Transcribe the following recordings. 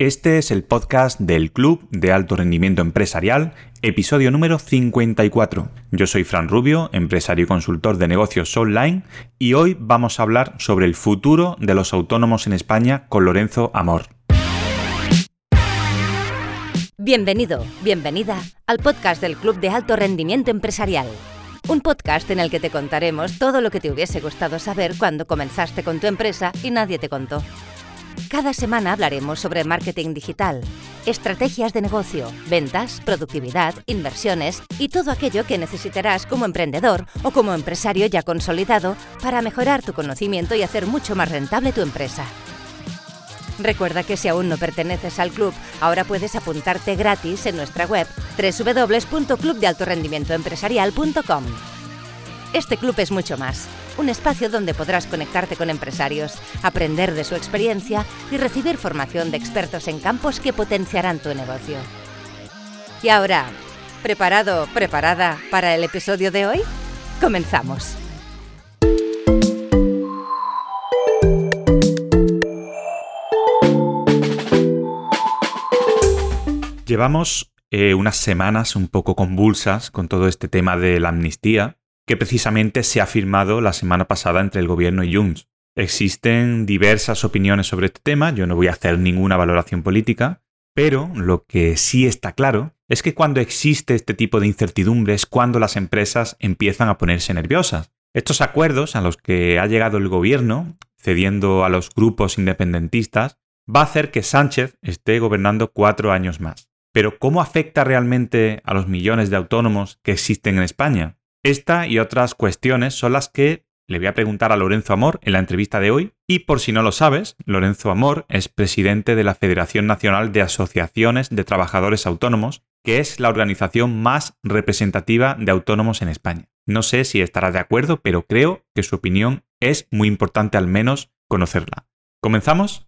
Este es el podcast del Club de Alto Rendimiento Empresarial, episodio número 54. Yo soy Fran Rubio, empresario y consultor de negocios online, y hoy vamos a hablar sobre el futuro de los autónomos en España con Lorenzo Amor. Bienvenido, bienvenida al podcast del Club de Alto Rendimiento Empresarial. Un podcast en el que te contaremos todo lo que te hubiese gustado saber cuando comenzaste con tu empresa y nadie te contó. Cada semana hablaremos sobre marketing digital, estrategias de negocio, ventas, productividad, inversiones y todo aquello que necesitarás como emprendedor o como empresario ya consolidado para mejorar tu conocimiento y hacer mucho más rentable tu empresa. Recuerda que si aún no perteneces al club, ahora puedes apuntarte gratis en nuestra web www.clubdealtorendimientoempresarial.com. Este club es mucho más, un espacio donde podrás conectarte con empresarios, aprender de su experiencia y recibir formación de expertos en campos que potenciarán tu negocio. Y ahora, ¿preparado, preparada para el episodio de hoy? Comenzamos. Llevamos eh, unas semanas un poco convulsas con todo este tema de la amnistía, que precisamente se ha firmado la semana pasada entre el gobierno y Junts. Existen diversas opiniones sobre este tema, yo no voy a hacer ninguna valoración política, pero lo que sí está claro es que cuando existe este tipo de incertidumbre es cuando las empresas empiezan a ponerse nerviosas. Estos acuerdos a los que ha llegado el gobierno, cediendo a los grupos independentistas, va a hacer que Sánchez esté gobernando cuatro años más. Pero ¿cómo afecta realmente a los millones de autónomos que existen en España? Esta y otras cuestiones son las que le voy a preguntar a Lorenzo Amor en la entrevista de hoy. Y por si no lo sabes, Lorenzo Amor es presidente de la Federación Nacional de Asociaciones de Trabajadores Autónomos, que es la organización más representativa de autónomos en España. No sé si estará de acuerdo, pero creo que su opinión es muy importante al menos conocerla. ¿Comenzamos?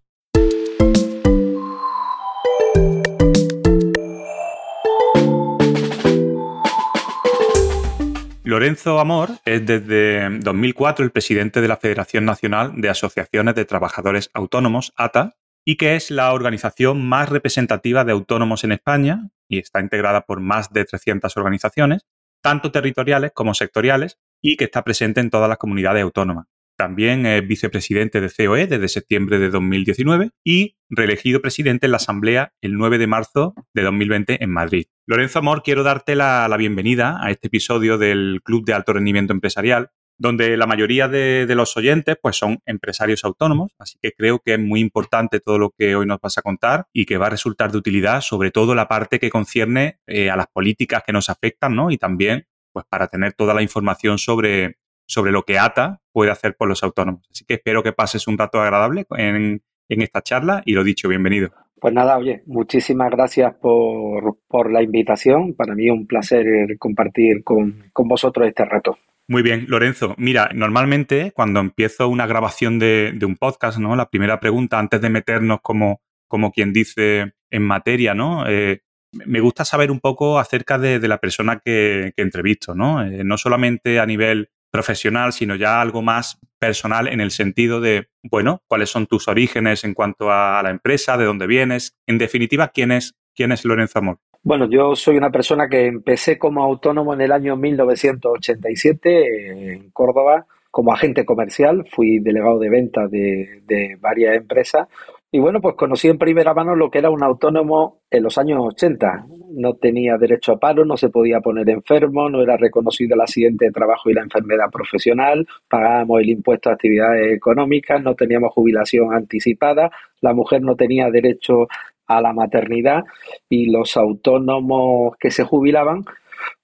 Lorenzo Amor es desde 2004 el presidente de la Federación Nacional de Asociaciones de Trabajadores Autónomos, ATA, y que es la organización más representativa de autónomos en España y está integrada por más de 300 organizaciones, tanto territoriales como sectoriales, y que está presente en todas las comunidades autónomas. También es vicepresidente de COE desde septiembre de 2019 y reelegido presidente en la Asamblea el 9 de marzo de 2020 en Madrid. Lorenzo Amor, quiero darte la, bienvenida a este episodio del Club de Alto Rendimiento Empresarial, donde la mayoría de, los oyentes pues, son empresarios autónomos, así que creo que es muy importante todo lo que hoy nos vas a contar y que va a resultar de utilidad, sobre todo la parte que concierne eh, a las políticas que nos afectan, ¿no? Y también pues para tener toda la información sobre, sobre lo que ATA puede hacer por los autónomos. Así que espero que pases un rato agradable en, esta charla y lo dicho, bienvenido. Pues nada, oye, muchísimas gracias por, la invitación. Para mí es un placer compartir con, vosotros este rato. Muy bien, Lorenzo. Mira, normalmente cuando empiezo una grabación de, un podcast, ¿no? La primera pregunta, antes de meternos como, como quien dice en materia, ¿no? Eh, me gusta saber un poco acerca de, la persona que, entrevisto, ¿no? Eh, no solamente a nivel profesional, sino ya algo más personal en el sentido de, bueno, cuáles son tus orígenes en cuanto a la empresa, de dónde vienes, en definitiva, quién es, quién es Lorenzo Amor. Bueno, yo soy una persona que empecé como autónomo en el año 1987 en Córdoba como agente comercial, fui delegado de ventas de, de varias empresas y bueno, pues conocí en primera mano lo que era un autónomo en los años 80. No tenía derecho a paro, no se podía poner enfermo, no era reconocido el accidente de trabajo y la enfermedad profesional, pagábamos el impuesto a actividades económicas, no teníamos jubilación anticipada, la mujer no tenía derecho a la maternidad y los autónomos que se jubilaban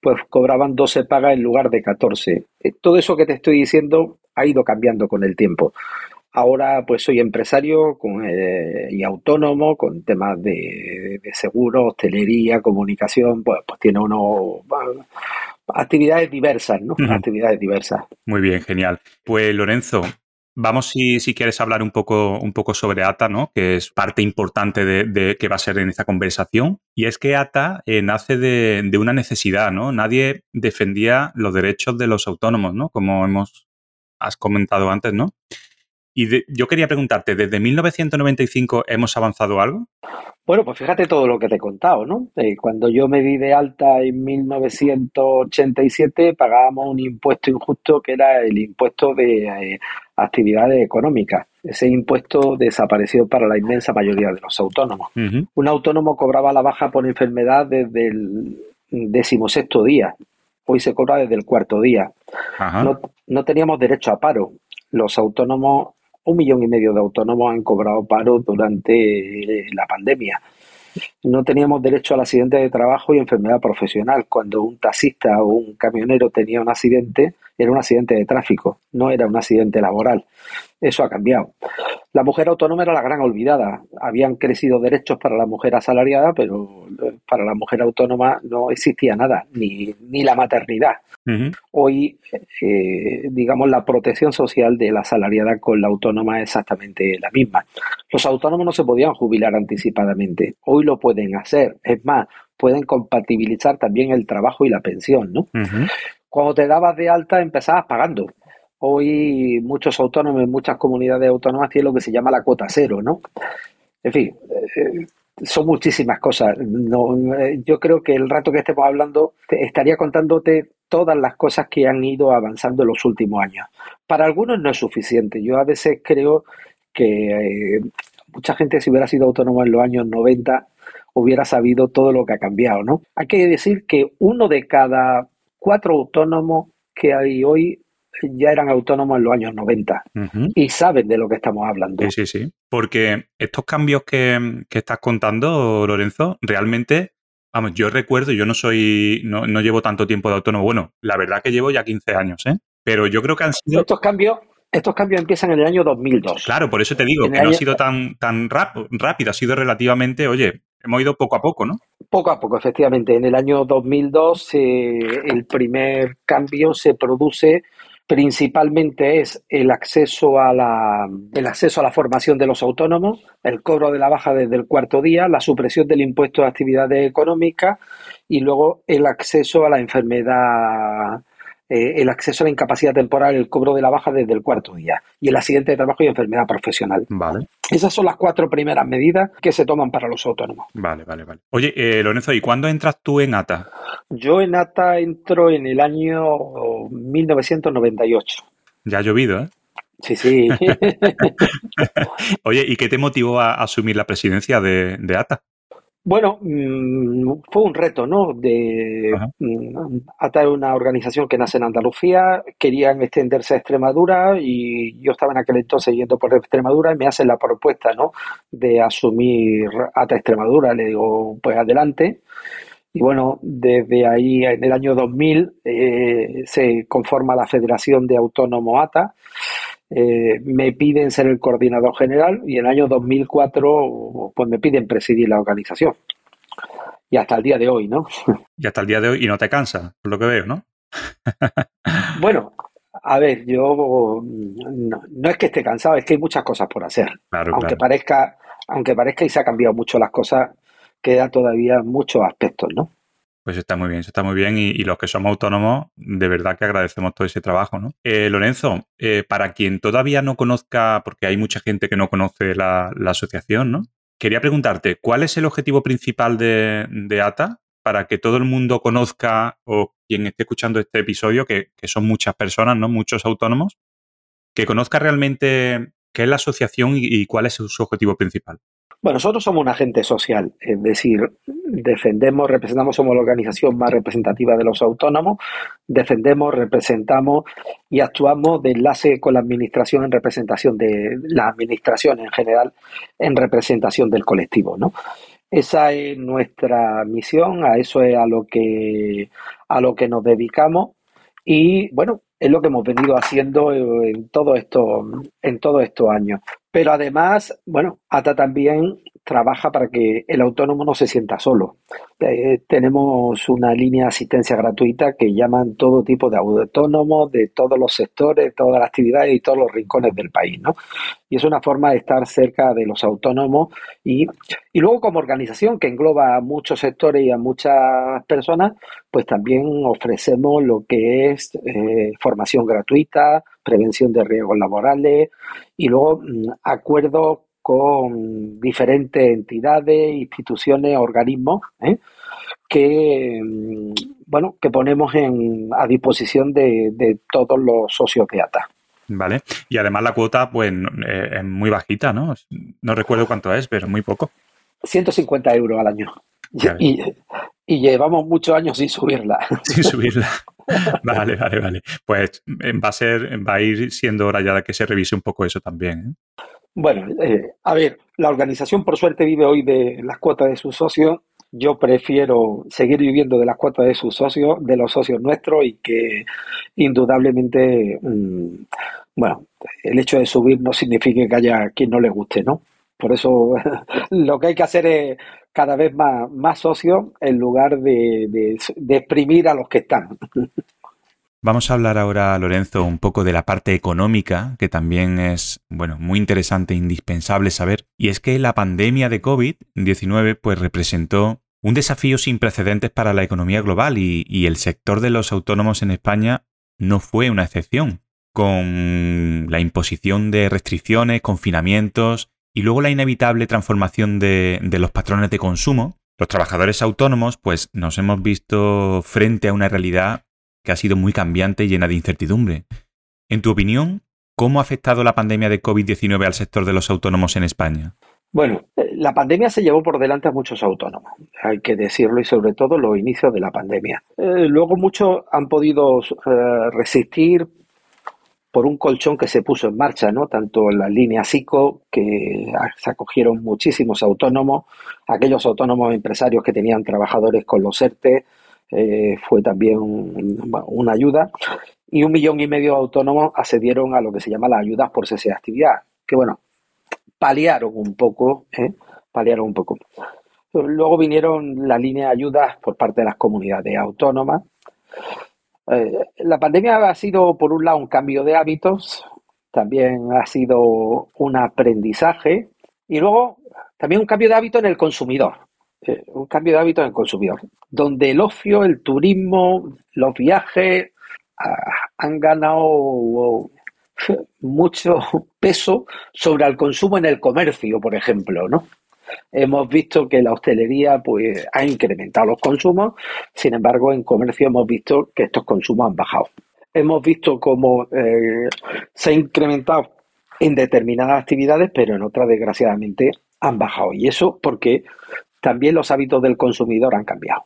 pues cobraban 12 pagas en lugar de 14. Eh, todo eso que te estoy diciendo ha ido cambiando con el tiempo. Ahora pues soy empresario eh, y autónomo con temas de, seguro, hostelería, comunicación, pues, pues tiene uno actividades diversas, ¿no? Actividades diversas. Muy bien, genial. Pues Lorenzo, Vamos, si, si, quieres, hablar un poco, un poco sobre ATA, ¿no? que es parte importante de, que va a ser en esta conversación. Y es que ATA eh, nace de, de, una necesidad, ¿no? Nadie defendía los derechos de los autónomos, ¿no? Como hemos has comentado antes, ¿no? Y yo quería preguntarte, ¿desde 1995 hemos avanzado algo? Bueno, pues fíjate todo lo que te he contado, ¿no? Eh, cuando yo me di de alta en 1987 pagábamos un impuesto injusto que era el impuesto de eh, actividades económicas. Ese impuesto desapareció para la inmensa mayoría de los autónomos. Un autónomo cobraba la baja por enfermedad desde el decimosexto día. Hoy se cobra desde el cuarto día. No, no teníamos derecho a paro. Los autónomos un millón y medio de autónomos han cobrado paro durante la pandemia. No teníamos derecho al accidente de trabajo y enfermedad profesional. Cuando un taxista o un camionero tenía un accidente, era un accidente de tráfico, no era un accidente laboral. Eso ha cambiado. La mujer autónoma era la gran olvidada. Habían crecido derechos para la mujer asalariada, pero para la mujer autónoma no existía nada, ni, ni la maternidad. Hoy, eh, digamos, la protección social de la asalariada con la autónoma es exactamente la misma. Los autónomos no se podían jubilar anticipadamente. Hoy lo pueden hacer. Es más, pueden compatibilizar también el trabajo y la pensión, ¿no? Cuando te dabas de alta empezabas pagando. Hoy muchos autónomos en muchas comunidades autónomas tienen lo que se llama la cuota cero, ¿no? En fin, eh, son muchísimas cosas. No, eh, yo creo que el rato que estemos hablando estaría contándote todas las cosas que han ido avanzando en los últimos años. Para algunos no es suficiente. Yo a veces creo que eh, mucha gente si hubiera sido autónoma en los años 90 hubiera sabido todo lo que ha cambiado, ¿no? Hay que decir que uno de cada cuatro autónomos que hay hoy ya eran autónomos en los años 90 y saben de lo que estamos hablando. Sí, sí, sí. Porque estos cambios que, estás contando, Lorenzo, realmente, vamos, yo recuerdo, yo no soy, no, llevo tanto tiempo de autónomo. Bueno, la verdad que llevo ya 15 años, ¿eh? Pero yo creo que han sido... Estos cambios, estos cambios empiezan en el año 2002. Claro, por eso te digo, que no ha sido tan, tan rápido, ha sido relativamente, oye, hemos ido poco a poco, ¿no? Poco a poco, efectivamente. En el año 2002 eh, el primer cambio se produce principalmente es el acceso a la el acceso a la formación de los autónomos, el cobro de la baja desde el cuarto día, la supresión del impuesto de actividades económicas y luego el acceso a la enfermedad eh, el acceso a la incapacidad temporal, el cobro de la baja desde el cuarto día y el accidente de trabajo y enfermedad profesional. Vale. Esas son las cuatro primeras medidas que se toman para los autónomos. Vale, vale, vale. Oye, eh, Lorenzo, ¿y cuándo entras tú en ATA? Yo en ATA entro en el año 1998. Ya ha llovido, ¿eh? Sí, sí. Oye, ¿y qué te motivó a asumir la presidencia de, de ATA? Bueno, mm, fue un reto, ¿no? De mm, atar una organización que nace en Andalucía, querían extenderse a Extremadura y yo estaba en aquel entonces yendo por Extremadura y me hacen la propuesta, ¿no? De asumir ATA Extremadura. Le digo, pues adelante. Y bueno, desde ahí, en el año 2000, eh, se conforma la Federación de Autónomos ATA eh, me piden ser el coordinador general y en el año 2004 pues me piden presidir la organización. Y hasta el día de hoy, ¿no? Y hasta el día de hoy, y no te cansa, por lo que veo, ¿no? bueno, a ver, yo no, es que esté cansado, es que hay muchas cosas por hacer. aunque parezca, aunque parezca y se ha cambiado mucho las cosas, queda todavía muchos aspectos, ¿no? Pues está muy bien, está muy bien. Y, los que somos autónomos, de verdad que agradecemos todo ese trabajo, ¿no? Eh, Lorenzo, eh, para quien todavía no conozca, porque hay mucha gente que no conoce la, asociación, ¿no? Quería preguntarte, ¿cuál es el objetivo principal de, ATA para que todo el mundo conozca o quien esté escuchando este episodio, que, son muchas personas, ¿no? Muchos autónomos, que conozca realmente qué es la asociación y cuál es su objetivo principal. Bueno, nosotros somos un agente social, es decir, defendemos, representamos, somos la organización más representativa de los autónomos, defendemos, representamos y actuamos de enlace con la administración en representación de la administración en general, en representación del colectivo, ¿no? Esa es nuestra misión, a eso es a lo que a lo que nos dedicamos y bueno, es lo que hemos venido haciendo en todo esto en todos estos años. Pero además, bueno, ATA también trabaja para que el autónomo no se sienta solo. Eh, tenemos una línea de asistencia gratuita que llaman todo tipo de autónomos de todos los sectores, todas las actividades y todos los rincones del país, ¿no? Y es una forma de estar cerca de los autónomos y, y luego como organización que engloba a muchos sectores y a muchas personas, pues también ofrecemos lo que es eh, formación gratuita, prevención de riesgos laborales y luego mm, acuerdos con diferentes entidades, instituciones, organismos, ¿eh? que mm, bueno, que ponemos en, a disposición de, todos los socios de ATA. Vale. Y además la cuota, pues, eh, es muy bajita, ¿no? No recuerdo cuánto es, pero muy poco. 150 euros al año. Y, y, llevamos muchos años sin subirla. Sin subirla. Vale, vale, vale. Pues va a ser, va a ir siendo hora ya de que se revise un poco eso también. ¿eh? Bueno, eh, a ver, la organización por suerte vive hoy de las cuotas de sus socios. Yo prefiero seguir viviendo de las cuotas de sus socios, de los socios nuestros y que indudablemente, mm, bueno, el hecho de subir no significa que haya quien no le guste, ¿no? Por eso lo que hay que hacer es cada vez más, más socios en lugar de, de, exprimir a los que están. Vamos a hablar ahora, Lorenzo, un poco de la parte económica, que también es, bueno, muy interesante e indispensable saber. Y es que la pandemia de COVID-19 pues representó un desafío sin precedentes para la economía global y, el sector de los autónomos en España no fue una excepción. Con la imposición de restricciones, confinamientos y luego la inevitable transformación de, los patrones de consumo, los trabajadores autónomos pues nos hemos visto frente a una realidad que ha sido muy cambiante y llena de incertidumbre. En tu opinión, ¿cómo ha afectado la pandemia de COVID-19 al sector de los autónomos en España? Bueno, la pandemia se llevó por delante a muchos autónomos, hay que decirlo, y sobre todo los inicios de la pandemia. Eh, luego muchos han podido eh, resistir por un colchón que se puso en marcha, ¿no? Tanto la línea SICO, que se acogieron muchísimos autónomos, aquellos autónomos empresarios que tenían trabajadores con los ERTE, eh, fue también una ayuda, y un millón y medio de autónomos accedieron a lo que se llama las ayudas por cese de actividad, que bueno, paliaron un poco, ¿eh? paliaron un poco. Luego vinieron la línea de ayudas por parte de las comunidades autónomas, eh, la pandemia ha sido, por un lado, un cambio de hábitos, también ha sido un aprendizaje y luego también un cambio de hábito en el consumidor. Eh, un cambio de hábito en el consumidor, donde el ocio, el turismo, los viajes ah, han ganado mucho peso sobre el consumo en el comercio, por ejemplo, ¿no? hemos visto que la hostelería pues, ha incrementado los consumos, sin embargo, en comercio hemos visto que estos consumos han bajado. Hemos visto cómo eh, se ha incrementado en determinadas actividades, pero en otras, desgraciadamente, han bajado. Y eso porque también los hábitos del consumidor han cambiado.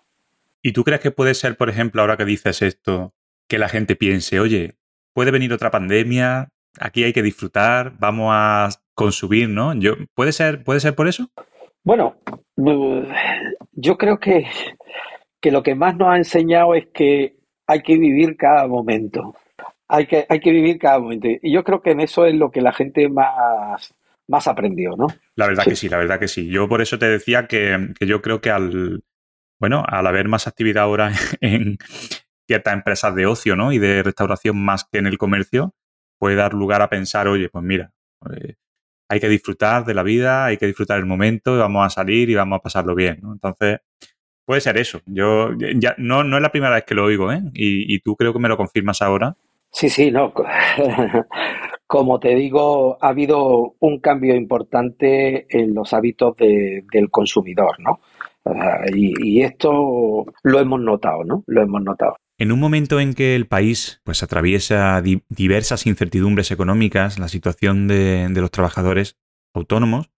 ¿Y tú crees que puede ser, por ejemplo, ahora que dices esto, que la gente piense, oye, puede venir otra pandemia, aquí hay que disfrutar, vamos a consumir, ¿no? Yo, ¿puede, ser, ¿Puede ser por eso? Bueno, yo creo que, que lo que más nos ha enseñado es que hay que vivir cada momento. Hay que, hay que vivir cada momento. Y yo creo que en eso es lo que la gente más, más aprendió, ¿no? La verdad que sí, la verdad que sí. Yo por eso te decía que, que yo creo que al, bueno, al haber más actividad ahora en ciertas empresas de ocio, ¿no? Y de restauración más que en el comercio, puede dar lugar a pensar, oye, pues mira, eh, hay que disfrutar de la vida, hay que disfrutar el momento, y vamos a salir y vamos a pasarlo bien, ¿no? Entonces, puede ser eso. Yo ya no, no es la primera vez que lo oigo, ¿eh? Y, tú creo que me lo confirmas ahora. Sí, sí, no. Como te digo, ha habido un cambio importante en los hábitos del consumidor, ¿no? y, y, esto lo hemos notado, ¿no? Lo hemos notado. En un momento en que el país pues, atraviesa diversas incertidumbres económicas, la situación de, los trabajadores autónomos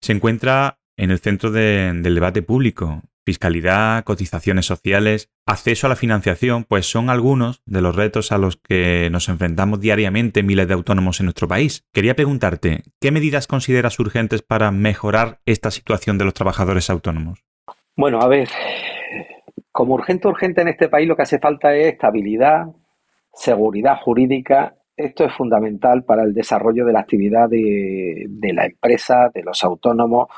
se encuentra en el centro del debate público. Fiscalidad, cotizaciones sociales, acceso a la financiación, pues son algunos de los retos a los que nos enfrentamos diariamente miles de autónomos en nuestro país. Quería preguntarte, ¿qué medidas consideras urgentes para mejorar esta situación de los trabajadores autónomos? Bueno, a ver, como urgente, urgente en este país lo que hace falta es estabilidad, seguridad jurídica. Esto es fundamental para el desarrollo de la actividad de, la empresa, de los autónomos.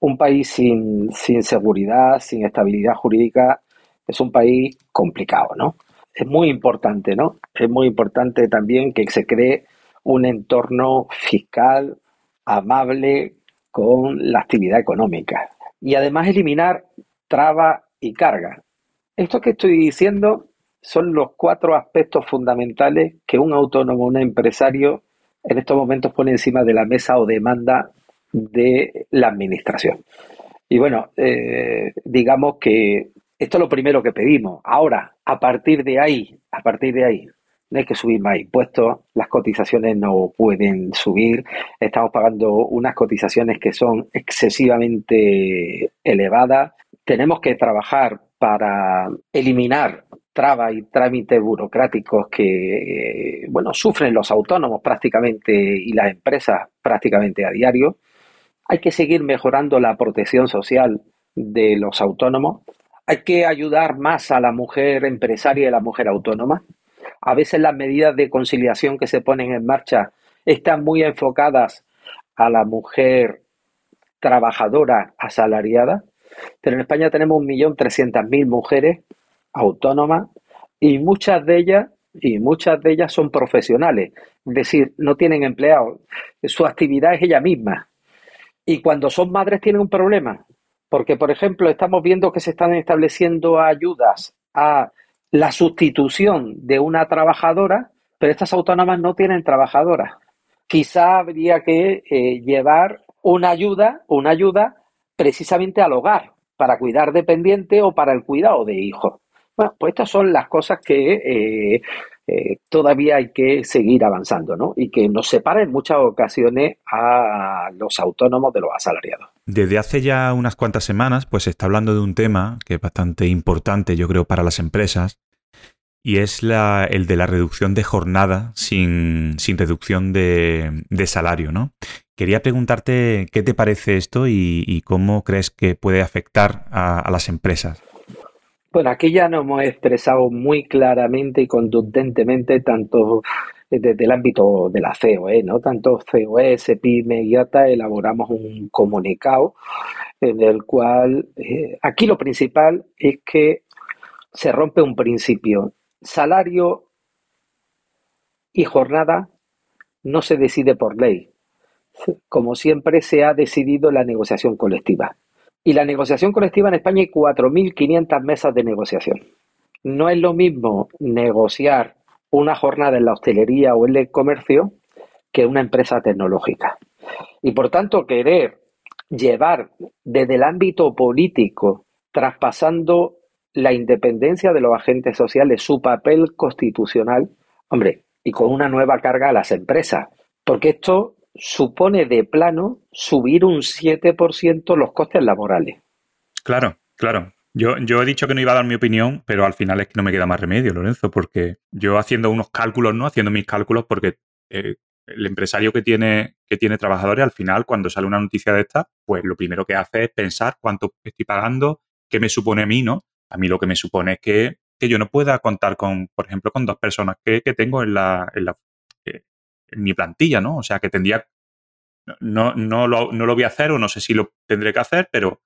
Un país sin, sin seguridad, sin estabilidad jurídica, es un país complicado, ¿no? Es muy importante, ¿no? Es muy importante también que se cree un entorno fiscal amable con la actividad económica y además eliminar trabas y cargas. Esto que estoy diciendo son los cuatro aspectos fundamentales que un autónomo, un empresario, en estos momentos pone encima de la mesa o demanda de la administración. Y bueno, eh, digamos que esto es lo primero que pedimos. Ahora, a partir de ahí, a partir de ahí, no hay que subir más impuestos, las cotizaciones no pueden subir, estamos pagando unas cotizaciones que son excesivamente elevadas, tenemos que trabajar para eliminar trabas y trámites burocráticos que, bueno, sufren los autónomos prácticamente y las empresas prácticamente a diario. Hay que seguir mejorando la protección social de los autónomos. Hay que ayudar más a la mujer empresaria y a la mujer autónoma. A veces las medidas de conciliación que se ponen en marcha están muy enfocadas a la mujer trabajadora asalariada, pero en España tenemos 1.300.000 mujeres autónomas y muchas de ellas y muchas de ellas son profesionales, es decir, no tienen empleados, su actividad es ella misma. Y cuando son madres tienen un problema, porque por ejemplo estamos viendo que se están estableciendo ayudas a la sustitución de una trabajadora, pero estas autónomas no tienen trabajadoras. Quizá habría que eh, llevar una ayuda, una ayuda precisamente al hogar, para cuidar dependiente o para el cuidado de hijos. Bueno, pues estas son las cosas que eh, eh, todavía hay que seguir avanzando, ¿no? Y que nos separa en muchas ocasiones a los autónomos de los asalariados. Desde hace ya unas cuantas semanas, pues se está hablando de un tema que es bastante importante, yo creo, para las empresas, y es el de la reducción de jornada sin, reducción de, salario, ¿no? Quería preguntarte qué te parece esto y, cómo crees que puede afectar a las empresas. Bueno, aquí ya nos hemos expresado muy claramente y contundentemente tanto desde el ámbito de la COE, ¿no? Tanto COE, SPIME y ATA elaboramos un comunicado en el cual eh, aquí lo principal es que se rompe un principio. Salario y jornada no se decide por ley. Como siempre se ha decidido la negociación colectiva. Y la negociación colectiva en España hay 4.500 mesas de negociación. No es lo mismo negociar una jornada en la hostelería o en el comercio que una empresa tecnológica. Y por tanto, querer llevar desde el ámbito político, traspasando la independencia de los agentes sociales, su papel constitucional, hombre, y con una nueva carga a las empresas, porque esto supone de plano subir un 7% los costes laborales. Claro, claro. Yo, yo he dicho que no iba a dar mi opinión, pero al final es que no me queda más remedio, Lorenzo, porque yo haciendo unos cálculos, ¿no? Haciendo mis cálculos, porque eh, el empresario que tiene, que tiene trabajadores, al final, cuando sale una noticia de esta, pues lo primero que hace es pensar cuánto estoy pagando, qué me supone a mí, ¿no? A mí lo que me supone es que, yo no pueda contar con, por ejemplo, con dos personas que, tengo en la, en la, mi plantilla, ¿no? O sea, que tendría, no, no, lo, no lo voy a hacer o no sé si lo tendré que hacer, pero,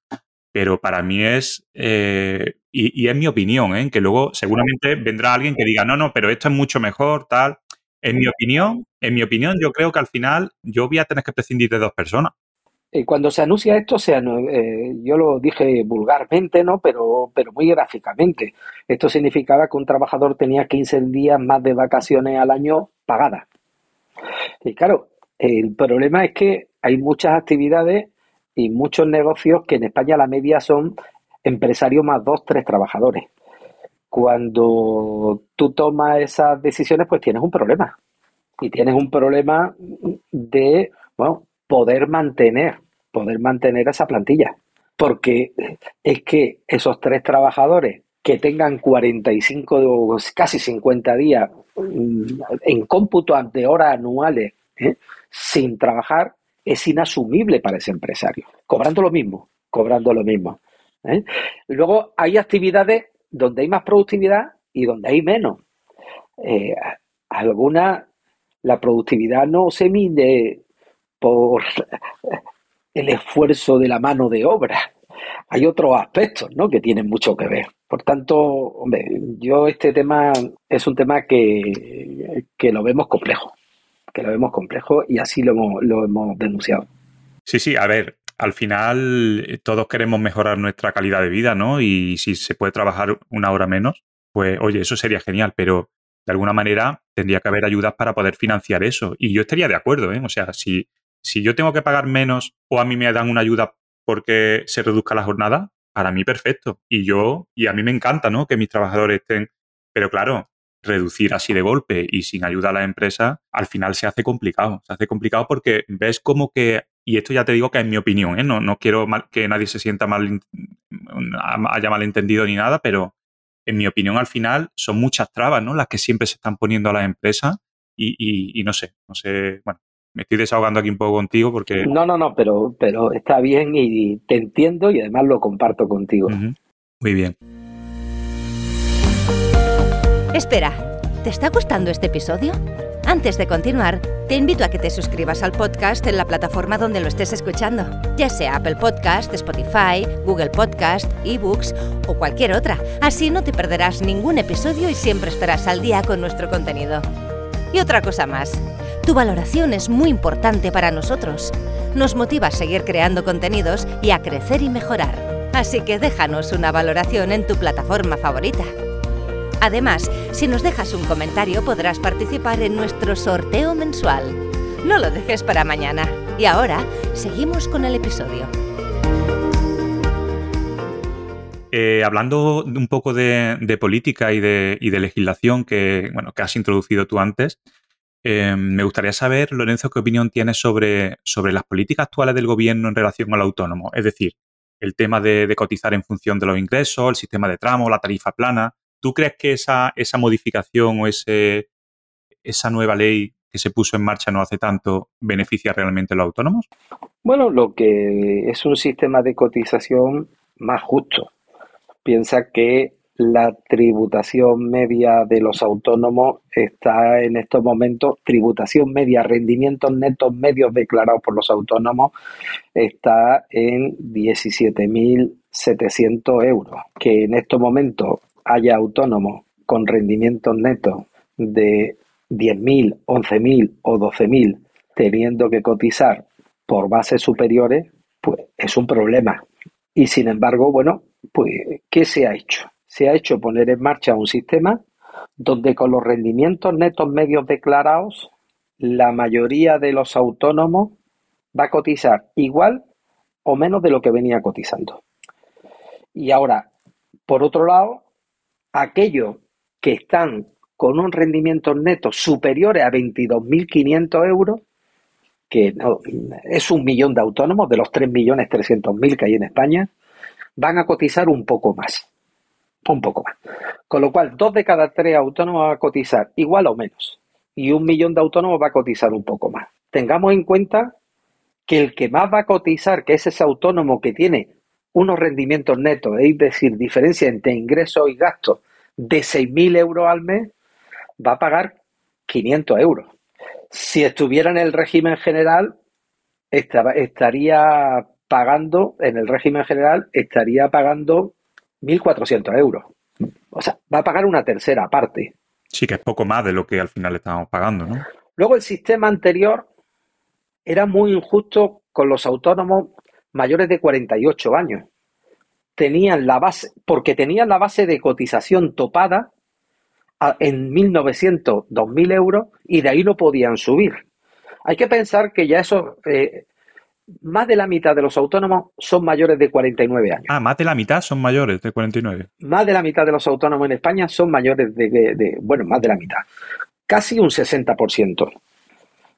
pero para mí es, eh, y, es mi opinión, ¿eh? que luego seguramente vendrá alguien que diga, no, no, pero esto es mucho mejor, tal. En mi opinión, en mi opinión, yo creo que al final yo voy a tener que prescindir de dos personas. Cuando se anuncia esto, se eh, yo lo dije vulgarmente, ¿no? Pero, pero muy gráficamente. Esto significaba que un trabajador tenía 15 días más de vacaciones al año pagadas. Y claro, el problema es que hay muchas actividades y muchos negocios que en España la media son empresarios más dos, tres trabajadores. Cuando tú tomas esas decisiones, pues tienes un problema. Y tienes un problema de, bueno, poder mantener, poder mantener esa plantilla. Porque es que esos tres trabajadores que tengan 45 o casi 50 días mm, en cómputo de horas anuales ¿eh? sin trabajar es inasumible para ese empresario. Cobrando lo mismo, cobrando lo mismo. ¿eh? Luego hay actividades donde hay más productividad y donde hay menos. Eh, alguna, la productividad no se mide por el esfuerzo de la mano de obra. Hay otros aspectos ¿no? que tienen mucho que ver. Por tanto, hombre, yo este tema es un tema que, que lo vemos complejo, que lo vemos complejo y así lo hemos, denunciado. Sí, sí, a ver, al final eh, todos queremos mejorar nuestra calidad de vida, ¿no? Y si se puede trabajar una hora menos, pues oye, eso sería genial, pero de alguna manera tendría que haber ayudas para poder financiar eso. Y yo estaría de acuerdo, ¿eh? O sea, si, Si yo tengo que pagar menos o a mí me dan una ayuda porque se reduzca la jornada, para mí perfecto. Y yo, y a mí me encanta, ¿no? Que mis trabajadores estén. Pero claro, reducir así de golpe y sin ayuda a la empresa, al final se hace complicado. Se hace complicado porque ves como que, y esto ya te digo que es mi opinión, ¿eh? no, no quiero que nadie se sienta mal, haya malentendido ni nada, pero en mi opinión al final son muchas trabas, ¿no? Las que siempre se están poniendo a las empresas y, no sé, no sé, bueno, me estoy desahogando aquí un poco contigo porque... No, no, no, pero, pero está bien y te entiendo y además lo comparto contigo. Muy bien. Espera, ¿te está gustando este episodio? Antes de continuar, te invito a que te suscribas al podcast en la plataforma donde lo estés escuchando, ya sea Apple Podcast, Spotify, Google Podcast, eBooks o cualquier otra. Así no te perderás ningún episodio y siempre estarás al día con nuestro contenido. Y otra cosa más, tu valoración es muy importante para nosotros. Nos motiva a seguir creando contenidos y a crecer y mejorar. Así que déjanos una valoración en tu plataforma favorita. Además, si nos dejas un comentario podrás participar en nuestro sorteo mensual. No lo dejes para mañana. Y ahora, seguimos con el episodio. Eh, hablando un poco de, política y de, legislación que, bueno, que has introducido tú antes, eh, me gustaría saber, Lorenzo, qué opinión tienes sobre, sobre las políticas actuales del gobierno en relación al autónomo. Es decir, el tema de, cotizar en función de los ingresos, el sistema de tramo, la tarifa plana. ¿Tú crees que esa, esa modificación o ese, esa nueva ley que se puso en marcha no hace tanto beneficia realmente a los autónomos? Bueno, lo que es un sistema de cotización más justo. Piensa que la tributación media de los autónomos está en estos momentos, tributación media, rendimientos netos medios declarados por los autónomos, está en 17.700 euros, que en estos momentos haya autónomos con rendimientos netos de 10.000, 11.000 o 12.000 teniendo que cotizar por bases superiores, pues es un problema. Y sin embargo, bueno, pues ¿qué se ha hecho? Se ha hecho poner en marcha un sistema donde con los rendimientos netos medios declarados, la mayoría de los autónomos va a cotizar igual o menos de lo que venía cotizando. Y ahora, por otro lado, aquellos que están con un rendimiento neto superior a 22.500 euros, que es un millón de autónomos de los 3.300.000 que hay en España, van a cotizar un poco más. Un poco más. Con lo cual, dos de cada tres autónomos van a cotizar igual o menos. Y un millón de autónomos va a cotizar un poco más. Tengamos en cuenta que el que más va a cotizar, que es ese autónomo que tiene unos rendimientos netos, es decir, diferencia entre ingresos y gastos de 6.000 euros al mes, va a pagar 500 euros. Si estuviera en el régimen general, estaría pagando, en el régimen general, estaría pagando 1.400 euros. O sea, va a pagar una tercera parte. Sí, que es poco más de lo que al final estábamos pagando, ¿no? Luego el sistema anterior era muy injusto con los autónomos mayores de 48 años. Tenían la base, porque tenían la base de cotización topada en 1.900, 2.000 euros y de ahí no podían subir. Hay que pensar que ya eso, eh, más de la mitad de los autónomos son mayores de 49 años. Ah, más de la mitad son mayores de 49. Más de la mitad de los autónomos en España son mayores de, de bueno, más de la mitad. Casi un 60%.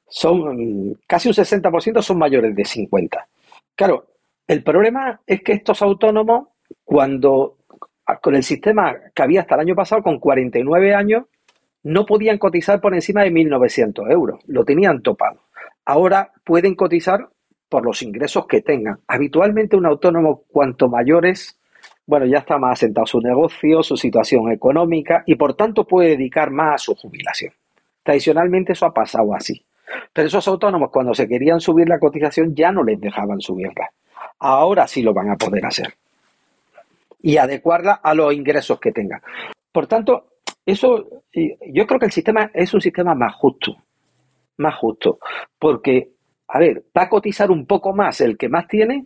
Son, casi un 60% son mayores de 50. Claro, el problema es que estos autónomos, cuando con el sistema que había hasta el año pasado, con 49 años, no podían cotizar por encima de 1.900 euros, lo tenían topado. Ahora pueden cotizar por los ingresos que tengan. Habitualmente un autónomo, cuanto mayores, bueno, ya está más asentado su negocio, su situación económica y por tanto puede dedicar más a su jubilación. Tradicionalmente eso ha pasado así. Pero esos autónomos cuando se querían subir la cotización ya no les dejaban subirla. Ahora sí lo van a poder hacer. Y adecuarla a los ingresos que tengan. Por tanto, eso yo creo que el sistema es un sistema más justo. Más justo. Porque, a ver, va a cotizar un poco más el que más tiene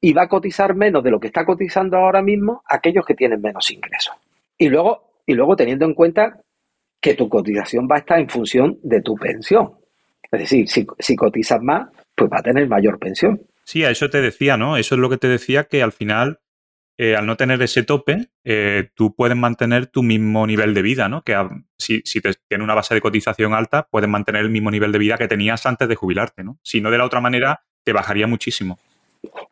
y va a cotizar menos de lo que está cotizando ahora mismo aquellos que tienen menos ingresos. Y luego, y luego teniendo en cuenta que tu cotización va a estar en función de tu pensión. Es decir, si, cotizas más, pues va a tener mayor pensión. Sí, a eso te decía, ¿no? Eso es lo que te decía, que al final, eh, al no tener ese tope, eh, tú puedes mantener tu mismo nivel de vida, ¿no? Que si, si te, tienes una base de cotización alta, puedes mantener el mismo nivel de vida que tenías antes de jubilarte, ¿no? Si no, de la otra manera, te bajaría muchísimo.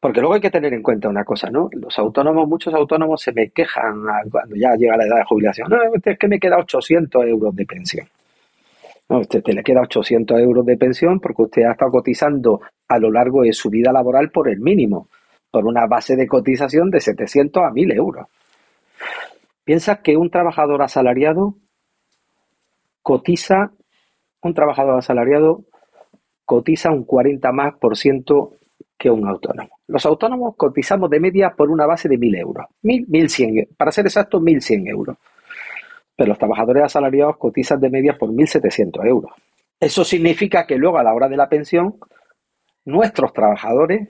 Porque luego hay que tener en cuenta una cosa, ¿no? Los autónomos, muchos autónomos se me quejan cuando ya llega la edad de jubilación. No, es que me queda 800 euros de pensión. No, usted te le queda 800 euros de pensión porque usted ha estado cotizando a lo largo de su vida laboral por el mínimo, por una base de cotización de 700 a 1000 euros. Piensa que un trabajador asalariado cotiza, un trabajador asalariado cotiza un 40 más por ciento que un autónomo. Los autónomos cotizamos de media por una base de 1000 euros, 1000, 1100, para ser exacto, 1100 euros pero los trabajadores asalariados cotizan de media por 1.700 euros. Eso significa que luego a la hora de la pensión, nuestros trabajadores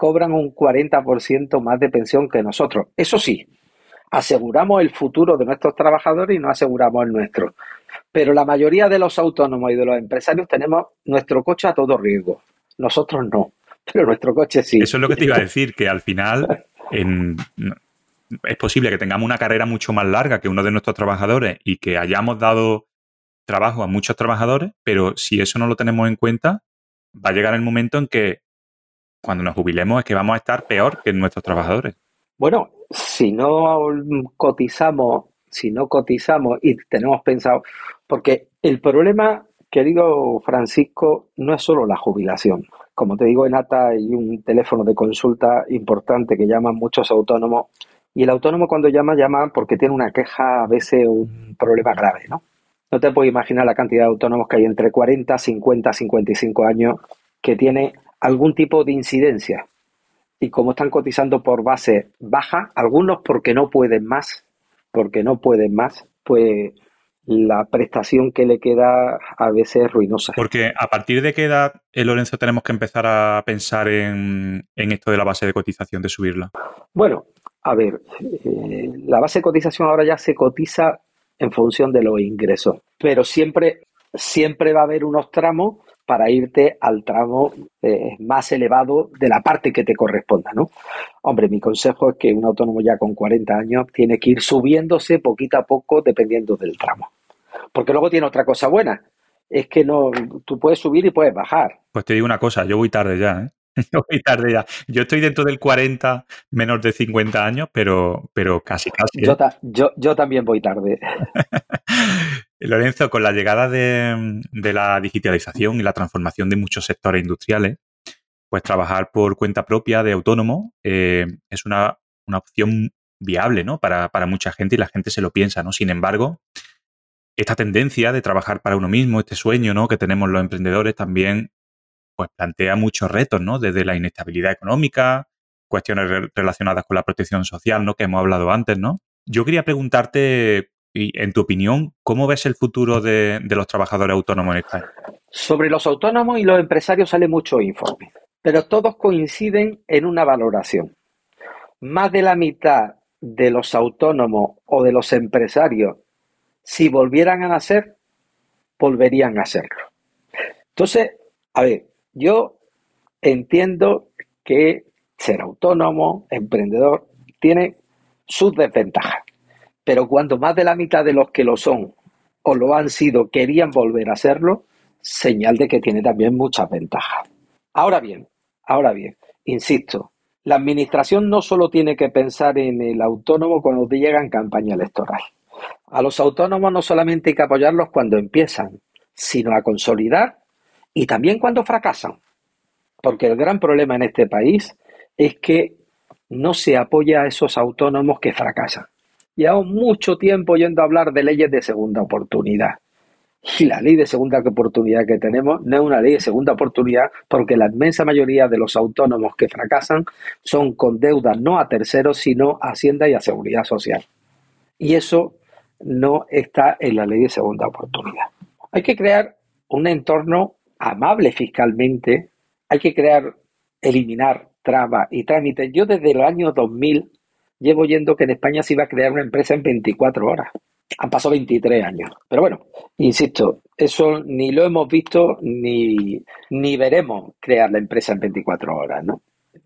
cobran un 40% más de pensión que nosotros. Eso sí, aseguramos el futuro de nuestros trabajadores y no aseguramos el nuestro. Pero la mayoría de los autónomos y de los empresarios tenemos nuestro coche a todo riesgo. Nosotros no, pero nuestro coche sí. Eso es lo que te iba a decir, que al final es posible que tengamos una carrera mucho más larga que uno de nuestros trabajadores y que hayamos dado trabajo a muchos trabajadores, pero si eso no lo tenemos en cuenta, va a llegar el momento en que cuando nos jubilemos es que vamos a estar peor que nuestros trabajadores. Bueno, si no cotizamos, si no cotizamos y tenemos pensado, porque el problema, querido Francisco, no es solo la jubilación. Como te digo, en ATA hay un teléfono de consulta importante que llaman muchos autónomos y el autónomo cuando llama, llama porque tiene una queja, a veces un problema grave, ¿no? No te puedes imaginar la cantidad de autónomos que hay entre 40, 50, 55 años que tiene algún tipo de incidencia. Y como están cotizando por base baja, algunos porque no pueden más, porque no pueden más, pues la prestación que le queda a veces es ruinosa. Porque a partir de qué edad, eh, Lorenzo, tenemos que empezar a pensar en, en esto de la base de cotización, de subirla. Bueno, a ver, eh, la base de cotización ahora ya se cotiza en función de los ingresos, pero siempre, siempre va a haber unos tramos para irte al tramo eh, más elevado de la parte que te corresponda, ¿no? Hombre, mi consejo es que un autónomo ya con 40 años tiene que ir subiéndose poquito a poco dependiendo del tramo. Porque luego tiene otra cosa buena, es que no, tú puedes subir y puedes bajar. Pues te digo una cosa, yo voy tarde ya, ¿eh? Yo voy tarde ya. Yo estoy dentro del 40, menos de 50 años, pero, pero casi, casi. Yo, ¿eh? yo, yo, también voy tarde. Lorenzo, con la llegada de, la digitalización y la transformación de muchos sectores industriales, pues trabajar por cuenta propia de autónomo eh, es una, una, opción viable ¿no? Para, para, mucha gente y la gente se lo piensa. ¿no? Sin embargo, esta tendencia de trabajar para uno mismo, este sueño ¿no? que tenemos los emprendedores, también pues plantea muchos retos, ¿no? Desde la inestabilidad económica, cuestiones relacionadas con la protección social, ¿no? Que hemos hablado antes, ¿no? Yo quería preguntarte, en tu opinión, ¿cómo ves el futuro de, los trabajadores autónomos en España? Sobre los autónomos y los empresarios sale mucho informe, pero todos coinciden en una valoración. Más de la mitad de los autónomos o de los empresarios, si volvieran a nacer, volverían a serlo. Entonces, a ver, yo entiendo que ser autónomo, emprendedor, tiene sus desventajas. Pero cuando más de la mitad de los que lo son o lo han sido querían volver a serlo, señal de que tiene también muchas ventajas. Ahora bien, ahora bien, insisto, la administración no solo tiene que pensar en el autónomo cuando te llega en campaña electoral. A los autónomos no solamente hay que apoyarlos cuando empiezan, sino a consolidar y también cuando fracasan. Porque el gran problema en este país es que no se apoya a esos autónomos que fracasan. Llevamos mucho tiempo yendo a hablar de leyes de segunda oportunidad. Y la ley de segunda oportunidad que tenemos no es una ley de segunda oportunidad porque la inmensa mayoría de los autónomos que fracasan son con deudas no a terceros, sino a Hacienda y a Seguridad Social. Y eso no está en la ley de segunda oportunidad. Hay que crear un entorno amable fiscalmente, hay que crear, eliminar trabas y trámites. Yo desde el año 2000 llevo oyendo que en España se iba a crear una empresa en 24 horas. Han pasado 23 años. Pero bueno, insisto, eso ni lo hemos visto ni, ni veremos crear la empresa en 24 horas, ¿no?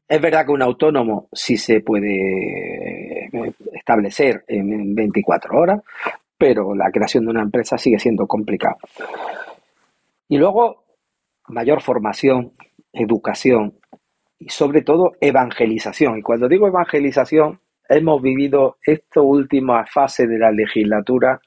Es verdad que un autónomo sí se puede establecer en 24 horas, pero la creación de una empresa sigue siendo complicado. Y luego, mayor formación, educación y sobre todo evangelización. Y cuando digo evangelización, hemos vivido esta última fase de la legislatura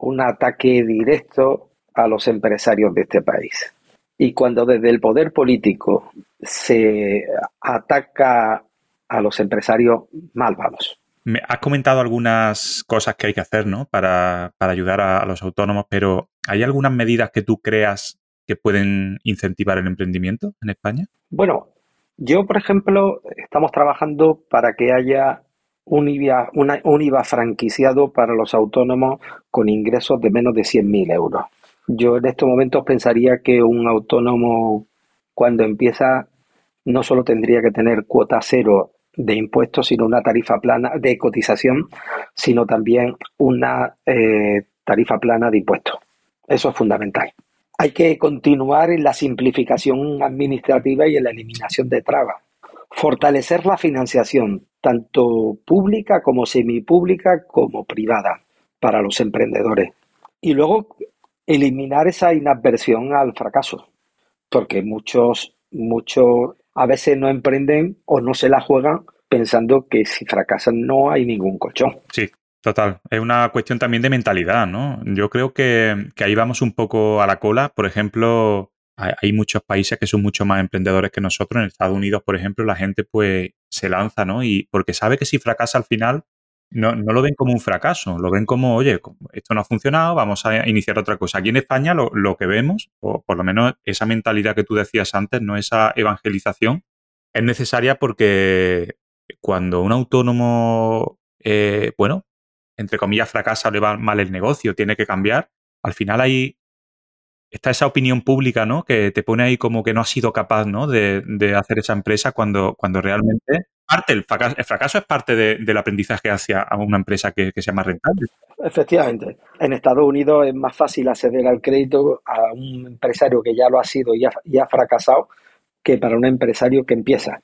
un ataque directo a los empresarios de este país. Y cuando desde el poder político se ataca a los empresarios, mal vamos. Me has comentado algunas cosas que hay que hacer ¿no? para, ayudar a, los autónomos, pero ¿hay algunas medidas que tú creas que pueden incentivar el emprendimiento en España? Bueno, yo, por ejemplo, estamos trabajando para que haya un IVA, un IVA franquiciado para los autónomos con ingresos de menos de 100.000 euros. Yo en estos momentos pensaría que un autónomo cuando empieza no solo tendría que tener cuota cero de impuestos, sino una tarifa plana de cotización, sino también una eh, tarifa plana de impuestos. Eso es fundamental. Hay que continuar en la simplificación administrativa y en la eliminación de trabas. Fortalecer la financiación, tanto pública como semipública como privada, para los emprendedores. Y luego eliminar esa inadversión al fracaso, porque muchos, muchos a veces no emprenden o no se la juegan pensando que si fracasan no hay ningún colchón. Sí, total. Es una cuestión también de mentalidad, ¿no? Yo creo que, que ahí vamos un poco a la cola. Por ejemplo, hay muchos países que son mucho más emprendedores que nosotros. En Estados Unidos, por ejemplo, la gente pues se lanza, ¿no? Y porque sabe que si fracasa al final, no, no, lo ven como un fracaso, lo ven como, oye, esto no ha funcionado, vamos a iniciar otra cosa. Aquí en España lo, lo que vemos, o por lo menos esa mentalidad que tú decías antes, no esa evangelización, es necesaria porque cuando un autónomo, eh, bueno, entre comillas, fracasa o le va mal el negocio, tiene que cambiar, al final hay está esa opinión pública, ¿no? Que te pone ahí como que no has sido capaz, ¿no? De, de hacer esa empresa cuando, cuando realmente parte, el fracaso, es parte del aprendizaje hacia una empresa que, sea más rentable. Efectivamente. En Estados Unidos es más fácil acceder al crédito a un empresario que ya lo ha sido y ha, fracasado que para un empresario que empieza.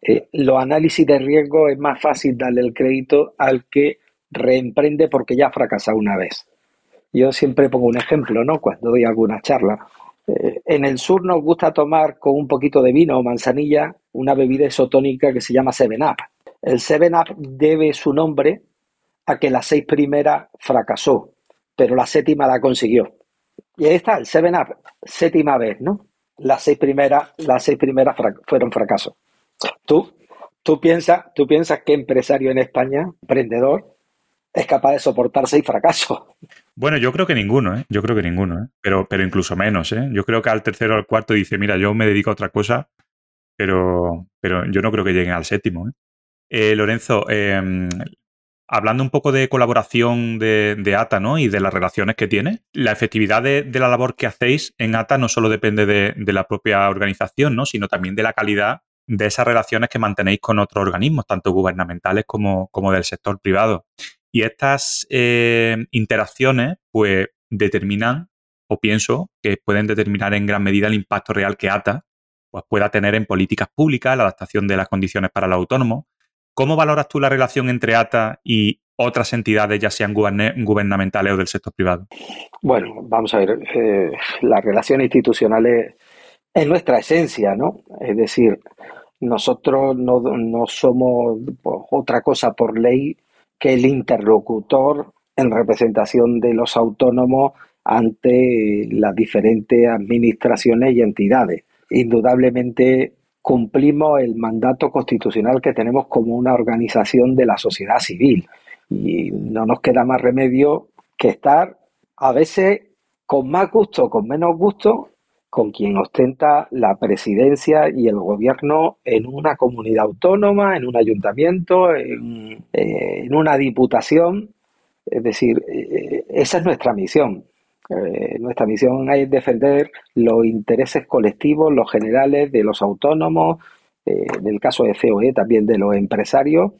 Eh, los análisis de riesgo es más fácil darle el crédito al que reemprende porque ya ha fracasado una vez. Yo siempre pongo un ejemplo, ¿no? Cuando doy alguna charla. Eh, en el sur nos gusta tomar con un poquito de vino o manzanilla una bebida isotónica que se llama Seven Up. El Seven Up debe su nombre a que las seis primeras fracasó, pero la séptima la consiguió. Y ahí está, el Seven Up, séptima vez, ¿no? Las seis primeras, las seis primeras fueron fracasos. Tú, tú piensas, tú piensas que empresario en España, emprendedor, es capaz de soportar seis fracasos. Bueno, yo creo que ninguno, ¿eh? Yo creo que ninguno, ¿eh? Pero, pero incluso menos, ¿eh? Yo creo que al tercero o al cuarto dice, mira, yo me dedico a otra cosa, pero, pero yo no creo que lleguen al séptimo, ¿eh? eh Lorenzo, em, hablando un poco de colaboración de, ATA, ¿no? Y de las relaciones que tiene, la efectividad de, la labor que hacéis en ATA no solo depende de, de la propia organización, ¿no? Sino también de la calidad de esas relaciones que mantenéis con otros organismos, tanto gubernamentales como, como del sector privado. Y estas eh, interacciones, pues, determinan, o pienso que pueden determinar en gran medida el impacto real que ATA pues, pueda tener en políticas públicas, la adaptación de las condiciones para el autónomo. ¿Cómo valoras tú la relación entre ATA y otras entidades, ya sean gubernamentales o del sector privado? Bueno, vamos a ver, eh, las relaciones institucionales es nuestra esencia, ¿no? Es decir, nosotros no, no somos pues, otra cosa por ley que el interlocutor en representación de los autónomos ante las diferentes administraciones y entidades. Indudablemente cumplimos el mandato constitucional que tenemos como una organización de la sociedad civil y no nos queda más remedio que estar a veces con más gusto, con menos gusto, con quien ostenta la presidencia y el gobierno en una comunidad autónoma, en un ayuntamiento, en, eh, una diputación. Es decir, eh, esa es nuestra misión. Eh, nuestra misión es defender los intereses colectivos, los generales de los autónomos, en el caso de COE también de los empresarios,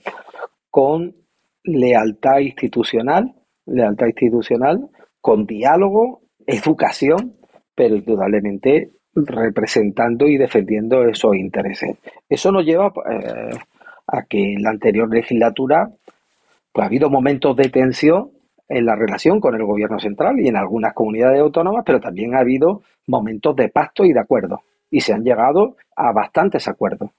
con lealtad institucional lealtad institucional, con diálogo, educación, pero indudablemente representando y defendiendo esos intereses. Eso nos lleva eh, a que en la anterior legislatura pues, ha habido momentos de tensión en la relación con el gobierno central y en algunas comunidades autónomas, pero también ha habido momentos de pacto y de acuerdo. Y se han llegado a bastantes acuerdos.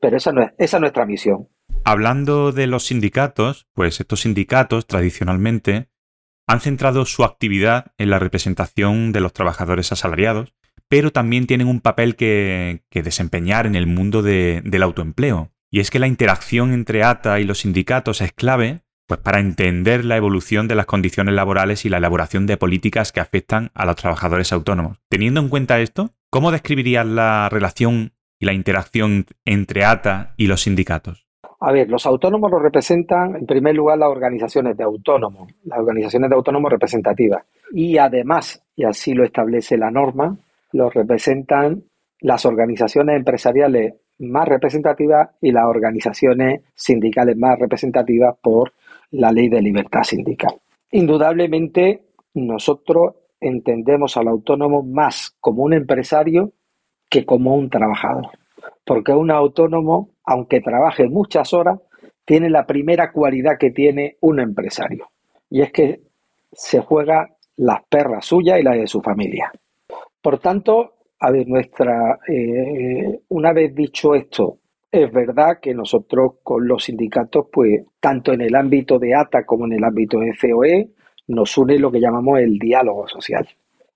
Pero esa no es, esa es nuestra misión. Hablando de los sindicatos, pues estos sindicatos tradicionalmente han centrado su actividad en la representación de los trabajadores asalariados, pero también tienen un papel que, desempeñar en el mundo del autoempleo. Y es que la interacción entre ATA y los sindicatos es clave pues, para entender la evolución de las condiciones laborales y la elaboración de políticas que afectan a los trabajadores autónomos. Teniendo en cuenta esto, ¿cómo describirías la relación y la interacción entre ATA y los sindicatos? A ver, los autónomos lo representan, en primer lugar, las organizaciones de autónomos, las organizaciones de autónomos representativas. Y además, y así lo establece la norma, los representan las organizaciones empresariales más representativas y las organizaciones sindicales más representativas por la ley de libertad sindical. Indudablemente, nosotros entendemos al autónomo más como un empresario que como un trabajador, porque un autónomo, aunque trabaje muchas horas, tiene la primera cualidad que tiene un empresario, y es que se juega las perras suyas y las de su familia. Por tanto, a ver, nuestra, eh, una vez dicho esto, es verdad que nosotros con los sindicatos, pues tanto en el ámbito de ATA como en el ámbito de COE, nos une lo que llamamos el diálogo social.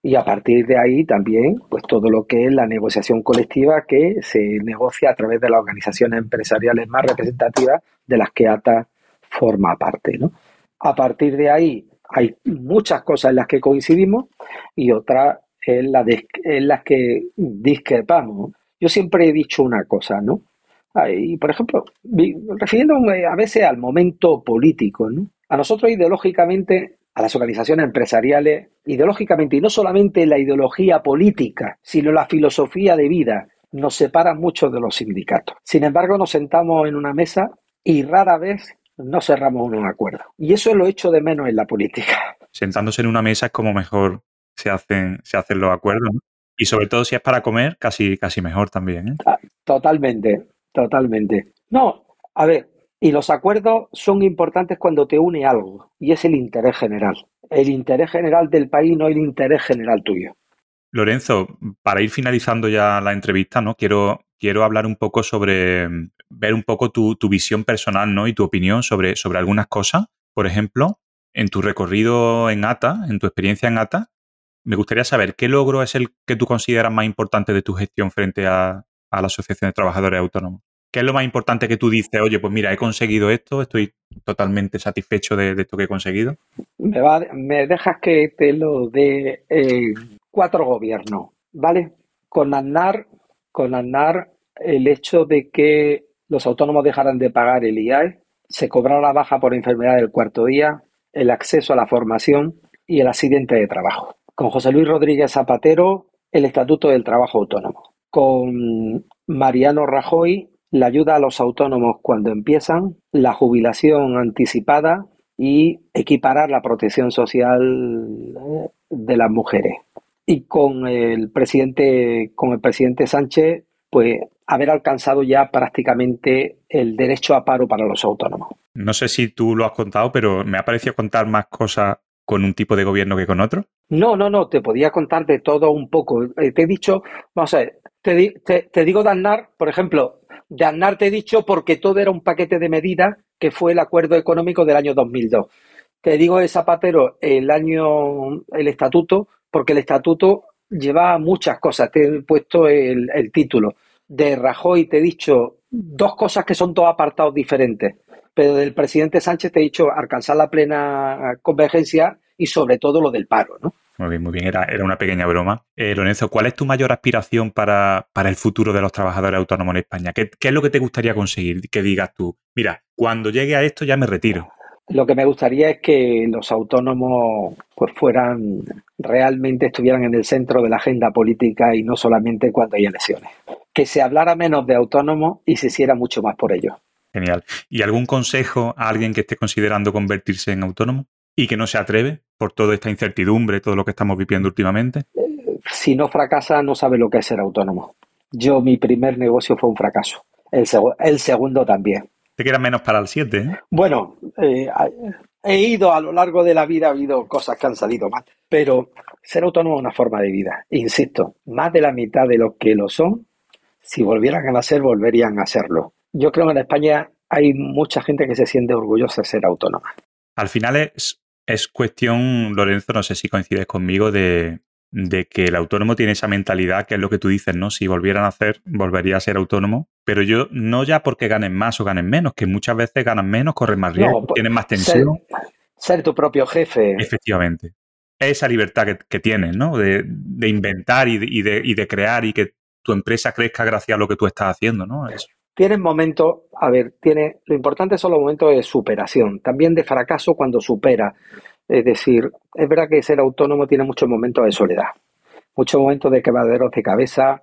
Y a partir de ahí también, pues todo lo que es la negociación colectiva que se negocia a través de las organizaciones empresariales más representativas de las que ATA forma parte. ¿no? A partir de ahí hay muchas cosas en las que coincidimos y otras en, en las que discrepamos. Yo siempre he dicho una cosa, ¿no? Y, por ejemplo, refiriéndome a veces al momento político, ¿no? A nosotros ideológicamente, a las organizaciones empresariales, ideológicamente, y no solamente la ideología política, sino la filosofía de vida, nos separa mucho de los sindicatos. Sin embargo, nos sentamos en una mesa y rara vez no cerramos un acuerdo. Y eso lo hecho de menos en la política. Sentándose en una mesa es como mejor se hacen, se hacen los acuerdos. Y sobre todo si es para comer, casi, casi mejor también. ¿eh? Ah, totalmente. Totalmente. No, a ver, y los acuerdos son importantes cuando te une algo, y es el interés general. El interés general del país, no el interés general tuyo. Lorenzo, para ir finalizando ya la entrevista, ¿no? Quiero, quiero hablar un poco sobre, ver un poco tu, visión personal, ¿no? Y tu opinión sobre, sobre algunas cosas. Por ejemplo, en tu recorrido en ATA, en tu experiencia en ATA, me gustaría saber qué logro es el que tú consideras más importante de tu gestión frente a, a la Asociación de Trabajadores Autónomos? ¿Qué es lo más importante que tú dices? Oye, pues mira, he conseguido esto, estoy totalmente satisfecho de, esto que he conseguido. Me, va, me dejas que te lo dé eh, cuatro gobiernos, ¿vale? Con ANAR, con ANAR, el hecho de que los autónomos dejaran de pagar el IAE, se cobrara la baja por enfermedad del cuarto día, el acceso a la formación y el accidente de trabajo. Con José Luis Rodríguez Zapatero, el Estatuto del Trabajo Autónomo con Mariano Rajoy la ayuda a los autónomos cuando empiezan, la jubilación anticipada y equiparar la protección social eh, de las mujeres. Y con el presidente, con el presidente Sánchez, pues haber alcanzado ya prácticamente el derecho a paro para los autónomos. No sé si tú lo has contado, pero me ha parecido contar más cosas con un tipo de gobierno que con otro. No, no, no, te podía contar de todo un poco. Eh, te he dicho, vamos a ver, te, digo de Aznar, por ejemplo, de Aznar te he dicho porque todo era un paquete de medidas que fue el acuerdo económico del año 2002. Te digo de Zapatero el año, el estatuto, porque el estatuto lleva muchas cosas. Te he puesto el, el título. De Rajoy te he dicho dos cosas que son dos apartados diferentes. Pero del presidente Sánchez te he dicho alcanzar la plena convergencia y sobre todo lo del paro, ¿no? Muy bien, muy bien. Era, era una pequeña broma. Eh, Lorenzo, ¿cuál es tu mayor aspiración para, el futuro de los trabajadores autónomos en España? ¿Qué, es lo que te gustaría conseguir? Que digas tú, mira, cuando llegue a esto ya me retiro. Lo que me gustaría es que los autónomos pues fueran realmente estuvieran en el centro de la agenda política y no solamente cuando hay elecciones. Que se hablara menos de autónomos y se hiciera mucho más por ellos. Genial. ¿Y algún consejo a alguien que esté considerando convertirse en autónomo? ¿Y que no se atreve por toda esta incertidumbre, todo lo que estamos viviendo últimamente? Si no fracasa, no sabe lo que es ser autónomo. Yo, mi primer negocio fue un fracaso. El, el segundo también. Te queda menos para el 7, ¿eh? Bueno, eh, he ido a lo largo de la vida, ha habido cosas que han salido mal, pero ser autónomo es una forma de vida. Insisto, más de la mitad de los que lo son, si volvieran a nacer, volverían a serlo. Yo creo que en España hay mucha gente que se siente orgullosa de ser autónoma. Al final es, es cuestión, Lorenzo, no sé si coincides conmigo, de, de que el autónomo tiene esa mentalidad, que es lo que tú dices, ¿no? Si volvieran a hacer, volvería a ser autónomo. Pero yo, no ya porque ganen más o ganen menos, que muchas veces ganan menos, corren más riesgo, pues, tienen más tensión. Ser, tu propio jefe. Efectivamente. Esa libertad que, tienes, ¿no? De, inventar y de, y, de, crear y que tu empresa crezca gracias a lo que tú estás haciendo, ¿no? Tienes momentos, a ver, tiene, lo importante son los momentos de superación, también de fracaso cuando supera es decir, es verdad que ser autónomo tiene muchos momentos de soledad, muchos momentos de quebraderos de cabeza,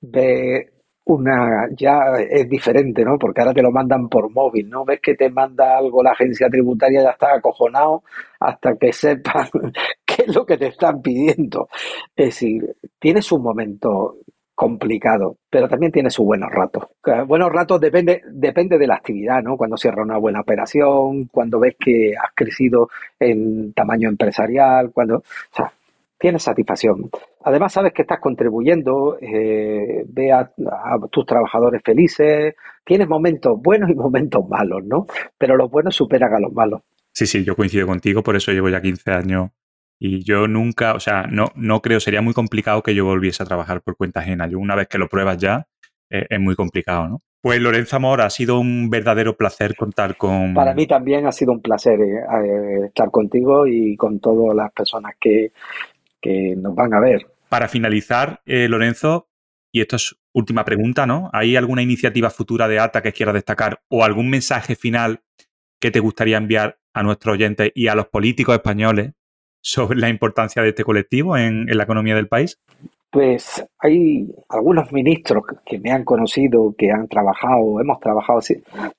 de una ya es diferente, ¿no? Porque ahora te lo mandan por móvil, ¿no? Ves que te manda algo la agencia tributaria, ya está acojonado hasta que sepan qué es lo que te están pidiendo. Es decir, tienes un momento complicado, pero también tiene sus buenos ratos. Buenos ratos depende, depende de la actividad, ¿no? Cuando cierra una buena operación, cuando ves que has crecido en tamaño empresarial, cuando... O sea, tienes satisfacción. Además, sabes que estás contribuyendo, eh, ve a, tus trabajadores felices, tienes momentos buenos y momentos malos, ¿no? Pero los buenos superan a los malos. Sí, sí, yo coincido contigo, por eso llevo ya 15 años y yo nunca, o sea, no, no creo, sería muy complicado que yo volviese a trabajar por cuenta ajena. Yo una vez que lo pruebas ya, eh, es muy complicado, ¿no? Pues Lorenzo Amor, ha sido un verdadero placer contar con... Para mí también ha sido un placer eh, eh, estar contigo y con todas las personas que, que nos van a ver. Para finalizar, Lorenzo, y esto es última pregunta, ¿no? ¿Hay alguna iniciativa futura de ATA que quieras destacar o algún mensaje final que te gustaría enviar a nuestros oyentes y a los políticos españoles sobre la importancia de este colectivo en, la economía del país? Pues hay algunos ministros que me han conocido, que han trabajado, hemos trabajado,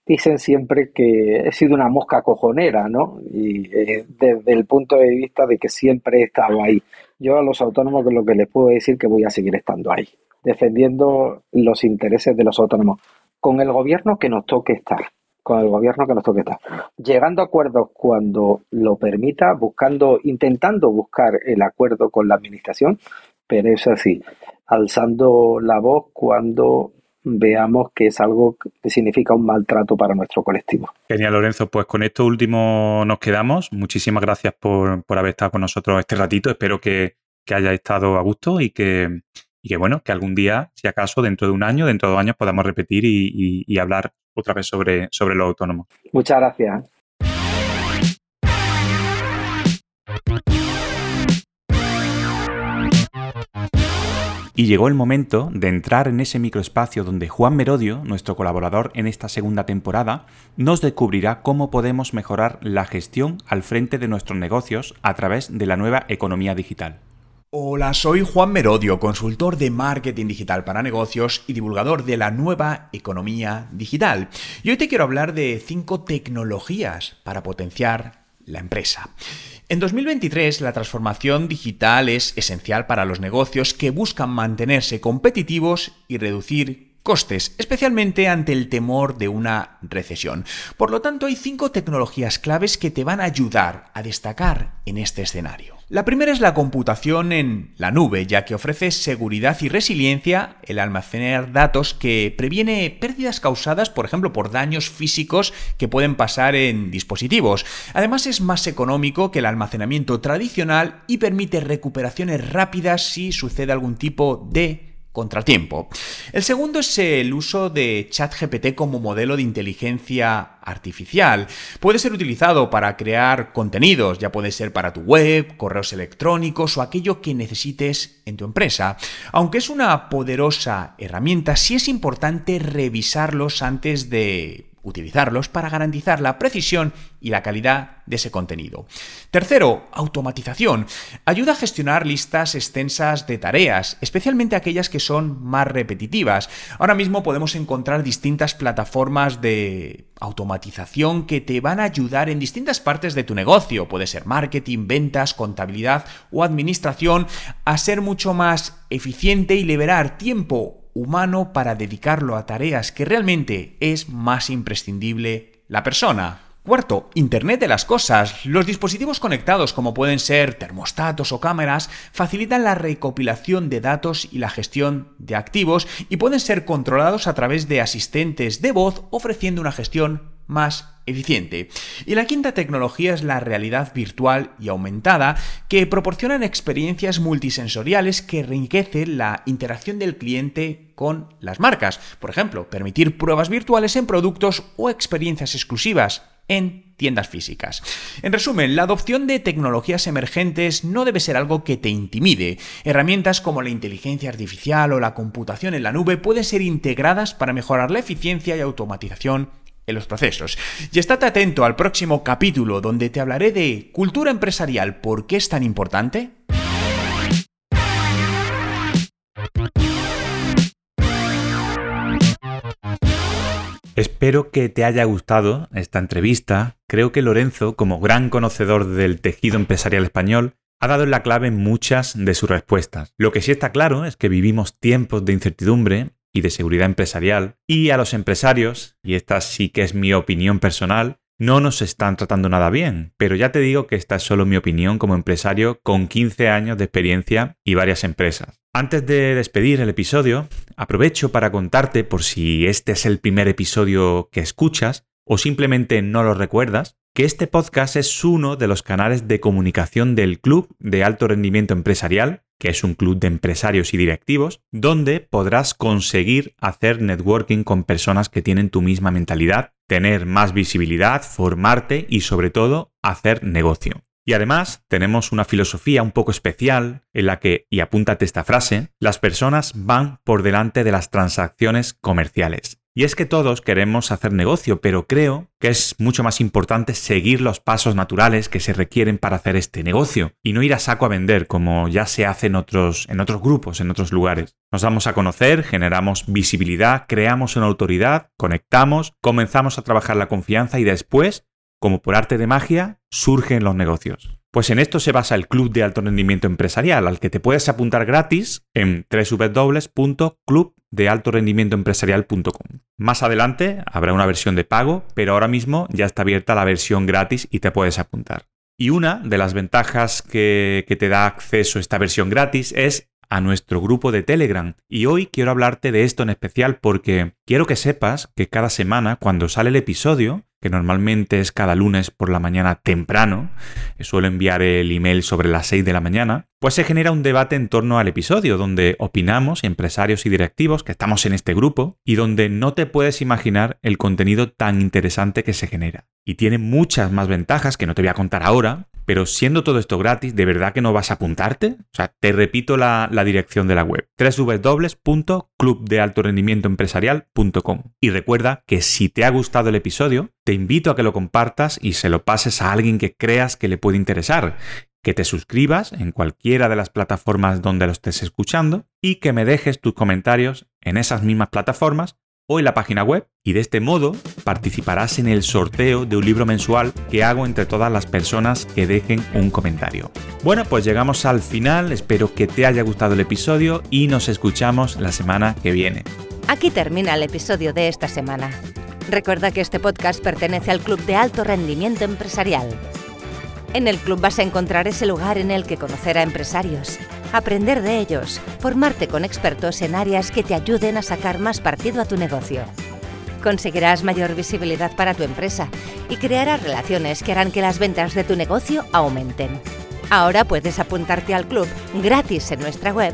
dicen siempre que he sido una mosca cojonera, ¿no? Y eh, desde el punto de vista de que siempre he estado ahí. Yo a los autónomos lo que les puedo decir que voy a seguir estando ahí, defendiendo los intereses de los autónomos, con el gobierno que nos toque estar con el gobierno que nos toque estar. Llegando a acuerdos cuando lo permita, buscando, intentando buscar el acuerdo con la administración, pero es así, alzando la voz cuando veamos que es algo que significa un maltrato para nuestro colectivo. Genial, Lorenzo. Pues con esto último nos quedamos. Muchísimas gracias por, haber estado con nosotros este ratito. Espero que, que haya estado a gusto y que, y que, bueno, que algún día, si acaso, dentro de un año, dentro de dos años, podamos repetir y hablar otra vez sobre, sobre lo autónomo. Muchas gracias. Y llegó el momento de entrar en ese microespacio donde Juan Merodio, nuestro colaborador en esta segunda temporada, nos descubrirá cómo podemos mejorar la gestión al frente de nuestros negocios a través de la nueva economía digital. Hola, soy Juan Merodio, consultor de marketing digital para negocios y divulgador de la nueva economía digital. Y hoy te quiero hablar de cinco tecnologías para potenciar la empresa. En 2023 la transformación digital es esencial para los negocios que buscan mantenerse competitivos y reducir costes, especialmente ante el temor de una recesión. Por lo tanto, hay cinco tecnologías claves que te van a ayudar a destacar en este escenario. La primera es la computación en la nube, ya que ofrece seguridad y resiliencia, el almacenar datos que previene pérdidas causadas, por ejemplo, por daños físicos que pueden pasar en dispositivos. Además es más económico que el almacenamiento tradicional y permite recuperaciones rápidas si sucede algún tipo de contratiempo. El segundo es el uso de ChatGPT como modelo de inteligencia artificial. Puede ser utilizado para crear contenidos, ya puede ser para tu web, correos electrónicos o aquello que necesites en tu empresa. Aunque es una poderosa herramienta, sí es importante revisarlos antes de utilizarlos para garantizar la precisión y la calidad de ese contenido. Tercero, automatización. Ayuda a gestionar listas extensas de tareas, especialmente aquellas que son más repetitivas. Ahora mismo podemos encontrar distintas plataformas de automatización que te van a ayudar en distintas partes de tu negocio. Puede ser marketing, ventas, contabilidad o administración a ser mucho más eficiente y liberar tiempo humano para dedicarlo a tareas que realmente es más imprescindible la persona. Cuarto, Internet de las Cosas. Los dispositivos conectados, como pueden ser termostatos o cámaras, facilitan la recopilación de datos y la gestión de activos y pueden ser controlados a través de asistentes de voz ofreciendo una gestión más eficiente. Y la quinta tecnología es la realidad virtual y aumentada, que proporcionan experiencias multisensoriales que enriquecen la interacción del cliente con las marcas. Por ejemplo, permitir pruebas virtuales en productos o experiencias exclusivas en tiendas físicas. En resumen, la adopción de tecnologías emergentes no debe ser algo que te intimide. Herramientas como la inteligencia artificial o la computación en la nube pueden ser integradas para mejorar la eficiencia y automatización en los procesos. Y estate atento al próximo capítulo donde te hablaré de cultura empresarial, ¿por qué es tan importante? Espero que te haya gustado esta entrevista. Creo que Lorenzo, como gran conocedor del tejido empresarial español, ha dado la clave en muchas de sus respuestas. Lo que sí está claro es que vivimos tiempos de incertidumbre y de seguridad empresarial y a los empresarios, y esta sí que es mi opinión personal, no nos están tratando nada bien, pero ya te digo que esta es solo mi opinión como empresario con 15 años de experiencia y varias empresas. Antes de despedir el episodio, aprovecho para contarte, por si este es el primer episodio que escuchas o simplemente no lo recuerdas, que este podcast es uno de los canales de comunicación del Club de Alto Rendimiento Empresarial, que es un club de empresarios y directivos, donde podrás conseguir hacer networking con personas que tienen tu misma mentalidad, tener más visibilidad, formarte y sobre todo hacer negocio. Y además tenemos una filosofía un poco especial en la que, y apúntate esta frase, las personas van por delante de las transacciones comerciales. Y es que todos queremos hacer negocio, pero creo que es mucho más importante seguir los pasos naturales que se requieren para hacer este negocio y no ir a saco a vender como ya se hace en otros, en otros grupos, en otros lugares. Nos damos a conocer, generamos visibilidad, creamos una autoridad, conectamos, comenzamos a trabajar la confianza y después como por arte de magia, surgen los negocios. Pues en esto se basa el Club de Alto Rendimiento Empresarial, al que te puedes apuntar gratis en www.clubdealtorendimientoempresarial.com. Más adelante habrá una versión de pago, pero ahora mismo ya está abierta la versión gratis y te puedes apuntar. Y una de las ventajas que, te da acceso esta versión gratis es a nuestro grupo de Telegram. Y hoy quiero hablarte de esto en especial porque quiero que sepas que cada semana, cuando sale el episodio, que normalmente es cada lunes por la mañana temprano, suelo enviar el email sobre las 6 de la mañana, pues se genera un debate en torno al episodio, donde opinamos, empresarios y directivos, que estamos en este grupo, y donde no te puedes imaginar el contenido tan interesante que se genera. Y tiene muchas más ventajas que no te voy a contar ahora, pero siendo todo esto gratis, ¿de verdad que no vas a apuntarte? O sea, te repito la, dirección de la web, www.clubdealtorendimientoempresarial.com. Y recuerda que si te ha gustado el episodio, te invito a que lo compartas y se lo pases a alguien que creas que le puede interesar que te suscribas en cualquiera de las plataformas donde lo estés escuchando y que me dejes tus comentarios en esas mismas plataformas o en la página web y de este modo participarás en el sorteo de un libro mensual que hago entre todas las personas que dejen un comentario. Bueno, pues llegamos al final, espero que te haya gustado el episodio y nos escuchamos la semana que viene. Aquí termina el episodio de esta semana. Recuerda que este podcast pertenece al Club de Alto Rendimiento Empresarial. En el club vas a encontrar ese lugar en el que conocer a empresarios aprender de ellos, formarte con expertos en áreas que te ayuden a sacar más partido a tu negocio. Conseguirás mayor visibilidad para tu empresa y crearás relaciones que harán que las ventas de tu negocio aumenten. Ahora puedes apuntarte al club gratis en nuestra web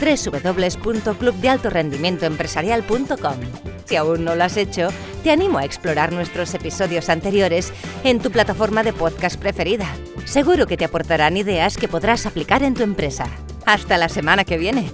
www.clubdealtorendimientoempresarial.com. Si aún no lo has hecho, te animo a explorar nuestros episodios anteriores en tu plataforma de podcast preferida. Seguro que te aportarán ideas que podrás aplicar en tu empresa. Hasta la semana que viene.